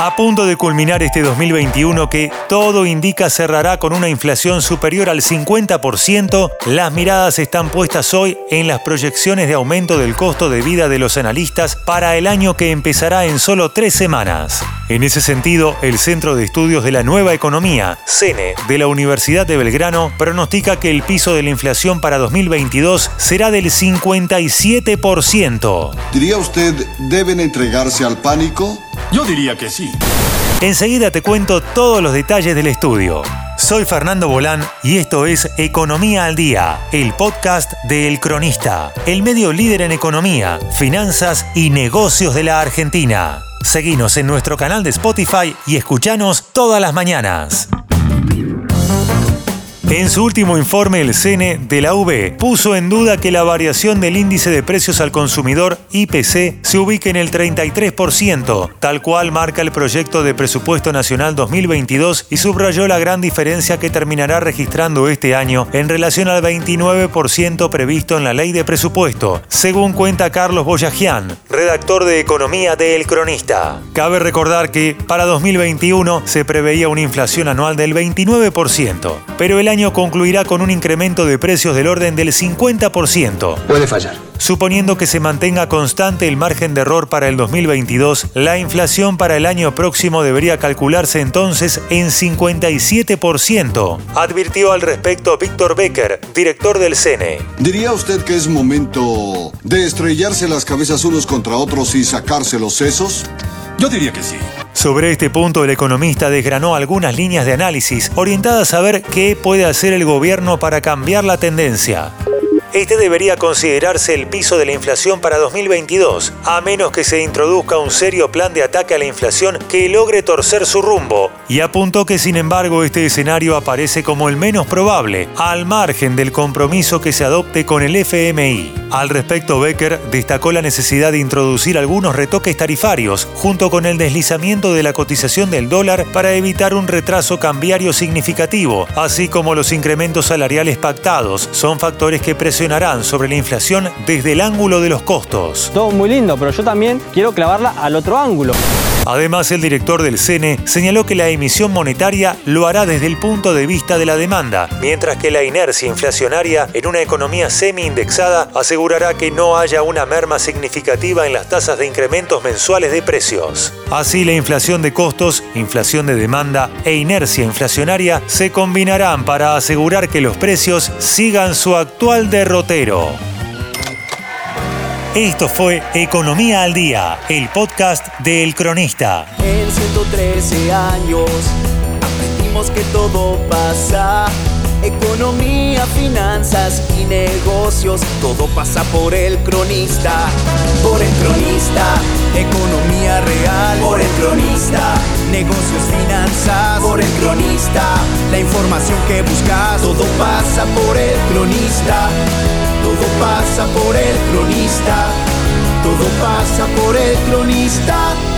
A punto de culminar este 2021 que todo indica cerrará con una inflación superior al 50%, las miradas están puestas hoy en las proyecciones de aumento del costo de vida de los analistas para el año que empezará en solo tres semanas. En ese sentido, el Centro de Estudios de la Nueva Economía, CENE, de la Universidad de Belgrano, pronostica que el piso de la inflación para 2022 será del 57%. ¿Diría usted deben entregarse al pánico? Yo diría que sí. Enseguida te cuento todos los detalles del estudio. Soy Fernando Bolán y esto es Economía al Día, el podcast de El Cronista, el medio líder en economía, finanzas y negocios de la Argentina. Seguinos en nuestro canal de Spotify y escuchanos todas las mañanas. En su último informe, el CNE de la UB puso en duda que la variación del índice de precios al consumidor IPC se ubique en el 33%, tal cual marca el proyecto de presupuesto nacional 2022 y subrayó la gran diferencia que terminará registrando este año en relación al 29% previsto en la ley de presupuesto, según cuenta Carlos Boyajian, redactor de Economía de El Cronista. Cabe recordar que para 2021 se preveía una inflación anual del 29%, pero el año concluirá con un incremento de precios del orden del 50%. Puede fallar. Suponiendo que se mantenga constante el margen de error para el 2022, la inflación para el año próximo debería calcularse entonces en 57%, advirtió al respecto Víctor Becker, director del CNE. ¿Diría usted que es momento de estrellarse las cabezas unos contra otros y sacarse los sesos? Yo diría que sí. Sobre este punto, el economista desgranó algunas líneas de análisis orientadas a ver qué puede hacer el gobierno para cambiar la tendencia. Este debería considerarse el piso de la inflación para 2022, a menos que se introduzca un serio plan de ataque a la inflación que logre torcer su rumbo, y apuntó que sin embargo este escenario aparece como el menos probable, al margen del compromiso que se adopte con el FMI. Al respecto, Becker destacó la necesidad de introducir algunos retoques tarifarios, junto con el deslizamiento de la cotización del dólar para evitar un retraso cambiario significativo, así como los incrementos salariales pactados, son factores que presionan sobre la inflación desde el ángulo de los costos. Todo muy lindo, pero yo también quiero clavarla al otro ángulo. Además, el director del CENE señaló que la emisión monetaria lo hará desde el punto de vista de la demanda, mientras que la inercia inflacionaria en una economía semi-indexada asegurará que no haya una merma significativa en las tasas de incrementos mensuales de precios. Así, la inflación de costos, inflación de demanda e inercia inflacionaria se combinarán para asegurar que los precios sigan su actual derrotero. Esto fue Economía al Día, el podcast de El Cronista. En 113 años aprendimos que todo pasa. Economía, finanzas y negocios, todo pasa por el cronista. Por el cronista, economía real. Por el cronista, negocios, finanzas. Por el cronista, la información que buscas, todo pasa por el cronista. Todo pasa por el cronista. Todo pasa por el cronista.